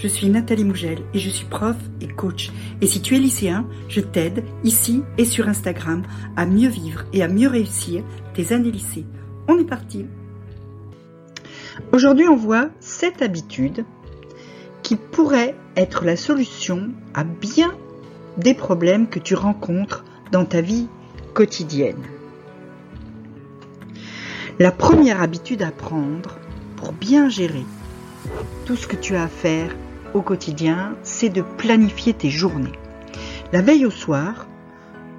je suis Nathalie Mougel et je suis prof et coach. Et si tu es lycéen, je t'aide ici et sur Instagram à mieux vivre et à mieux réussir tes années lycée. On est parti Aujourd'hui, on voit cette habitude qui pourrait être la solution à bien des problèmes que tu rencontres dans ta vie quotidienne. La première habitude à prendre pour bien gérer tout ce que tu as à faire au quotidien, c'est de planifier tes journées. La veille au soir,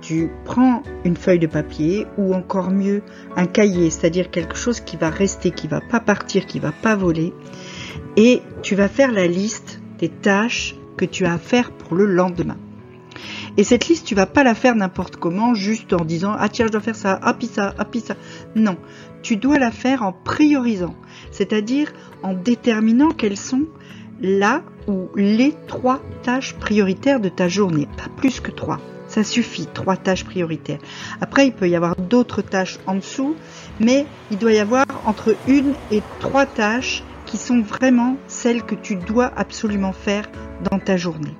tu prends une feuille de papier ou encore mieux un cahier, c'est-à-dire quelque chose qui va rester, qui va pas partir, qui va pas voler, et tu vas faire la liste des tâches que tu as à faire pour le lendemain. Et cette liste, tu vas pas la faire n'importe comment, juste en disant ah tiens je dois faire ça, ah puis ça, ah puis ça. Non, tu dois la faire en priorisant, c'est-à-dire en déterminant quelles sont là ou les trois tâches prioritaires de ta journée, pas plus que trois. Ça suffit, trois tâches prioritaires. Après, il peut y avoir d'autres tâches en dessous, mais il doit y avoir entre une et trois tâches qui sont vraiment celles que tu dois absolument faire dans ta journée.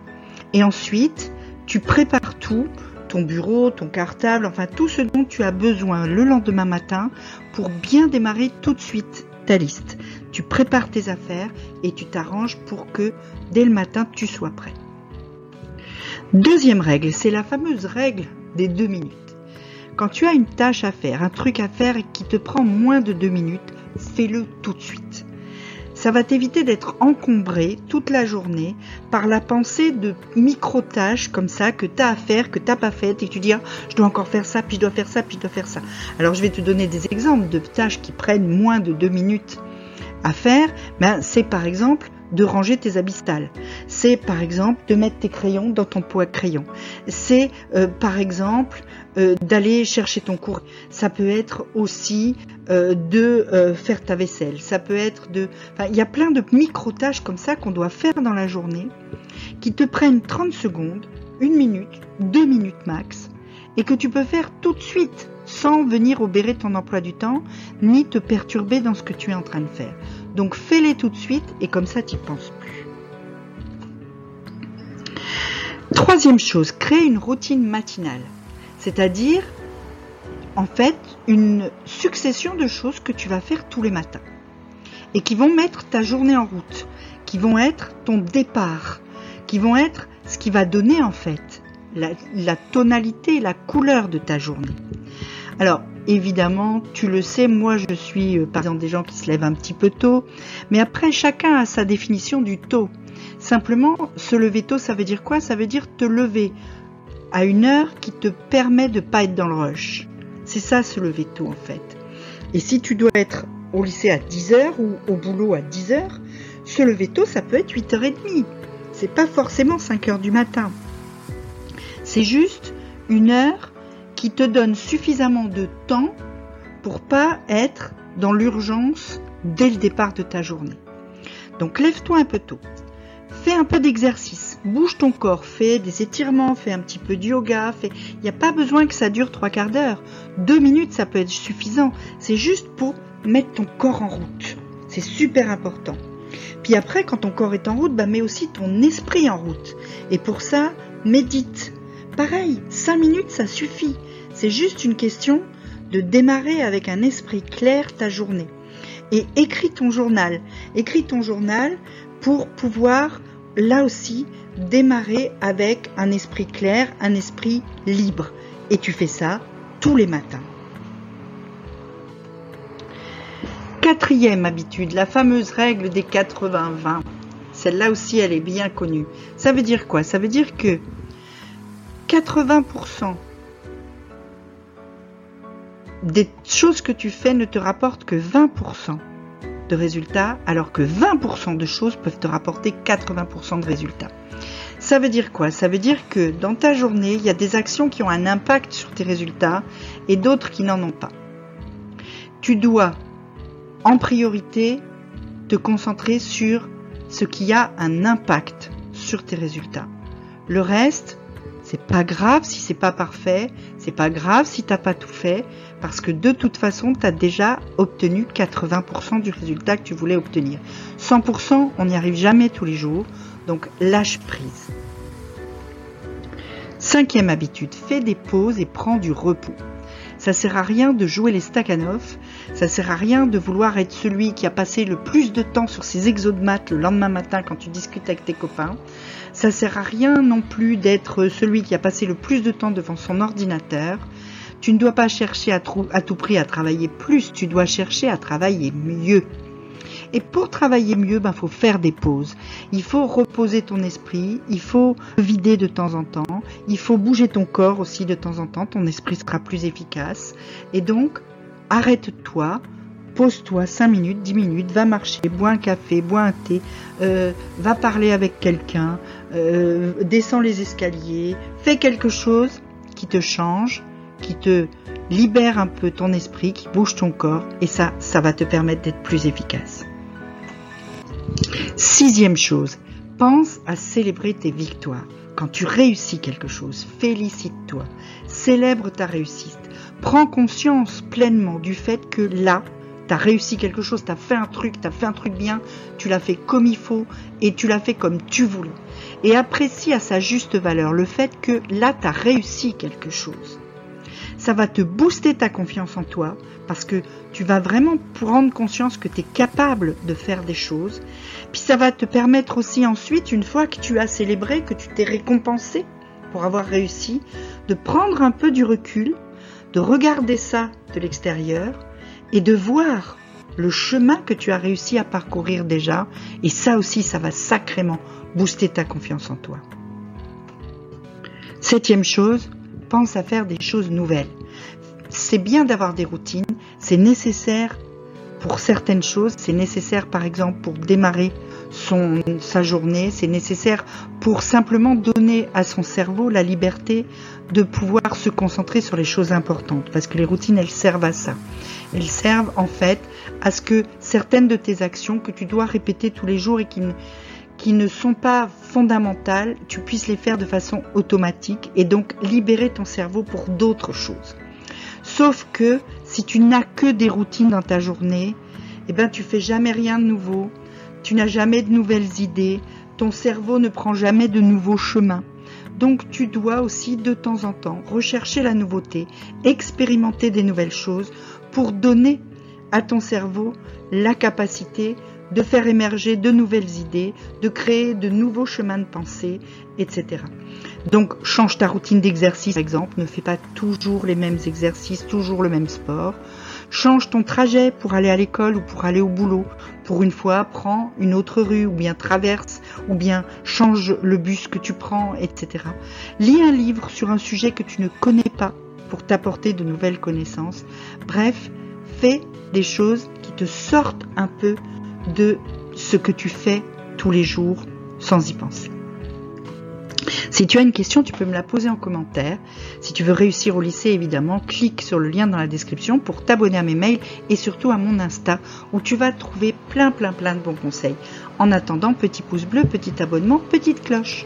Et ensuite, tu prépares tout, ton bureau, ton cartable, enfin tout ce dont tu as besoin le lendemain matin pour bien démarrer tout de suite ta liste tu prépares tes affaires et tu t'arranges pour que dès le matin tu sois prêt. Deuxième règle, c'est la fameuse règle des deux minutes. Quand tu as une tâche à faire, un truc à faire qui te prend moins de deux minutes, fais-le tout de suite. Ça va t'éviter d'être encombré toute la journée par la pensée de micro-tâches comme ça que tu as à faire, que tu n'as pas faites et que tu dis ah, je dois encore faire ça, puis je dois faire ça, puis je dois faire ça. Alors je vais te donner des exemples de tâches qui prennent moins de deux minutes à faire, ben, c'est par exemple de ranger tes habits C'est par exemple de mettre tes crayons dans ton pot à crayon. C'est euh, par exemple euh, d'aller chercher ton cours. Ça peut être aussi euh, de faire ta vaisselle. Ça peut être de... Enfin, il y a plein de micro-tâches comme ça qu'on doit faire dans la journée qui te prennent 30 secondes, une minute, deux minutes max et que tu peux faire tout de suite sans venir obérer ton emploi du temps ni te perturber dans ce que tu es en train de faire. Donc fais-les tout de suite et comme ça tu n'y penses plus. Troisième chose, crée une routine matinale. C'est-à-dire, en fait, une succession de choses que tu vas faire tous les matins et qui vont mettre ta journée en route, qui vont être ton départ, qui vont être ce qui va donner en fait la, la tonalité, la couleur de ta journée. Alors, évidemment, tu le sais, moi je suis euh, par exemple des gens qui se lèvent un petit peu tôt, mais après chacun a sa définition du tôt. Simplement, se lever tôt, ça veut dire quoi? Ça veut dire te lever à une heure qui te permet de ne pas être dans le rush. C'est ça se lever tôt en fait. Et si tu dois être au lycée à 10h ou au boulot à 10h, se lever tôt, ça peut être 8h30. C'est pas forcément 5h du matin. C'est juste une heure qui te donne suffisamment de temps pour pas être dans l'urgence dès le départ de ta journée. Donc lève-toi un peu tôt. Fais un peu d'exercice, bouge ton corps, fais des étirements, fais un petit peu de yoga, il n'y a pas besoin que ça dure trois quarts d'heure. Deux minutes, ça peut être suffisant. C'est juste pour mettre ton corps en route. C'est super important. Puis après, quand ton corps est en route, bah, mets aussi ton esprit en route. Et pour ça, médite. Pareil, cinq minutes, ça suffit. C'est juste une question de démarrer avec un esprit clair ta journée. Et écris ton journal. Écris ton journal pour pouvoir, là aussi, démarrer avec un esprit clair, un esprit libre. Et tu fais ça tous les matins. Quatrième habitude, la fameuse règle des 80-20. Celle-là aussi, elle est bien connue. Ça veut dire quoi? Ça veut dire que 80% des choses que tu fais ne te rapportent que 20% de résultats, alors que 20% de choses peuvent te rapporter 80% de résultats. Ça veut dire quoi? Ça veut dire que dans ta journée, il y a des actions qui ont un impact sur tes résultats et d'autres qui n'en ont pas. Tu dois, en priorité, te concentrer sur ce qui a un impact sur tes résultats. Le reste, C'est pas grave si c'est pas parfait, c'est pas grave si t'as pas tout fait, parce que de toute façon, tu as déjà obtenu 80% du résultat que tu voulais obtenir. 100%, on n'y arrive jamais tous les jours, donc lâche prise. Cinquième habitude, fais des pauses et prends du repos. Ça sert à rien de jouer les Stakhanov, ça sert à rien de vouloir être celui qui a passé le plus de temps sur ses exos de maths le lendemain matin quand tu discutes avec tes copains. Ça sert à rien non plus d'être celui qui a passé le plus de temps devant son ordinateur. Tu ne dois pas chercher à, tout prix à travailler plus, tu dois chercher à travailler mieux. Et pour travailler mieux, il ben, faut faire des pauses. Il faut reposer ton esprit, il faut vider de temps en temps, il faut bouger ton corps aussi de temps en temps, ton esprit sera plus efficace. Et donc, arrête-toi, pose-toi 5 minutes, 10 minutes, va marcher, bois un café, bois un thé, euh, va parler avec quelqu'un, euh, descends les escaliers, fais quelque chose qui te change, qui te libère un peu ton esprit, qui bouge ton corps, et ça, ça va te permettre d'être plus efficace. Sixième chose, pense à célébrer tes victoires. Quand tu réussis quelque chose, félicite-toi, célèbre ta réussite, prends conscience pleinement du fait que là, tu as réussi quelque chose, tu as fait un truc, tu as fait un truc bien, tu l'as fait comme il faut et tu l'as fait comme tu voulais. Et apprécie à sa juste valeur le fait que là, tu as réussi quelque chose ça va te booster ta confiance en toi parce que tu vas vraiment prendre conscience que tu es capable de faire des choses. Puis ça va te permettre aussi ensuite, une fois que tu as célébré, que tu t'es récompensé pour avoir réussi, de prendre un peu du recul, de regarder ça de l'extérieur et de voir le chemin que tu as réussi à parcourir déjà. Et ça aussi, ça va sacrément booster ta confiance en toi. Septième chose, pense à faire des choses nouvelles. C'est bien d'avoir des routines, c'est nécessaire pour certaines choses, c'est nécessaire par exemple pour démarrer sa journée, c'est nécessaire pour simplement donner à son cerveau la liberté de pouvoir se concentrer sur les choses importantes, parce que les routines, elles servent à ça. Elles servent en fait à ce que certaines de tes actions que tu dois répéter tous les jours et qui ne, qui ne sont pas fondamentales, tu puisses les faire de façon automatique et donc libérer ton cerveau pour d'autres choses. Sauf que si tu n'as que des routines dans ta journée, eh ben tu fais jamais rien de nouveau, tu n'as jamais de nouvelles idées, ton cerveau ne prend jamais de nouveaux chemins. Donc tu dois aussi de temps en temps rechercher la nouveauté, expérimenter des nouvelles choses pour donner à ton cerveau la capacité de faire émerger de nouvelles idées, de créer de nouveaux chemins de pensée, etc. Donc change ta routine d'exercice, par exemple, ne fais pas toujours les mêmes exercices, toujours le même sport. Change ton trajet pour aller à l'école ou pour aller au boulot. Pour une fois, prends une autre rue ou bien traverse ou bien change le bus que tu prends, etc. Lis un livre sur un sujet que tu ne connais pas pour t'apporter de nouvelles connaissances. Bref, fais des choses qui te sortent un peu de ce que tu fais tous les jours sans y penser. Si tu as une question, tu peux me la poser en commentaire. Si tu veux réussir au lycée, évidemment, clique sur le lien dans la description pour t'abonner à mes mails et surtout à mon Insta où tu vas trouver plein plein plein de bons conseils. En attendant, petit pouce bleu, petit abonnement, petite cloche.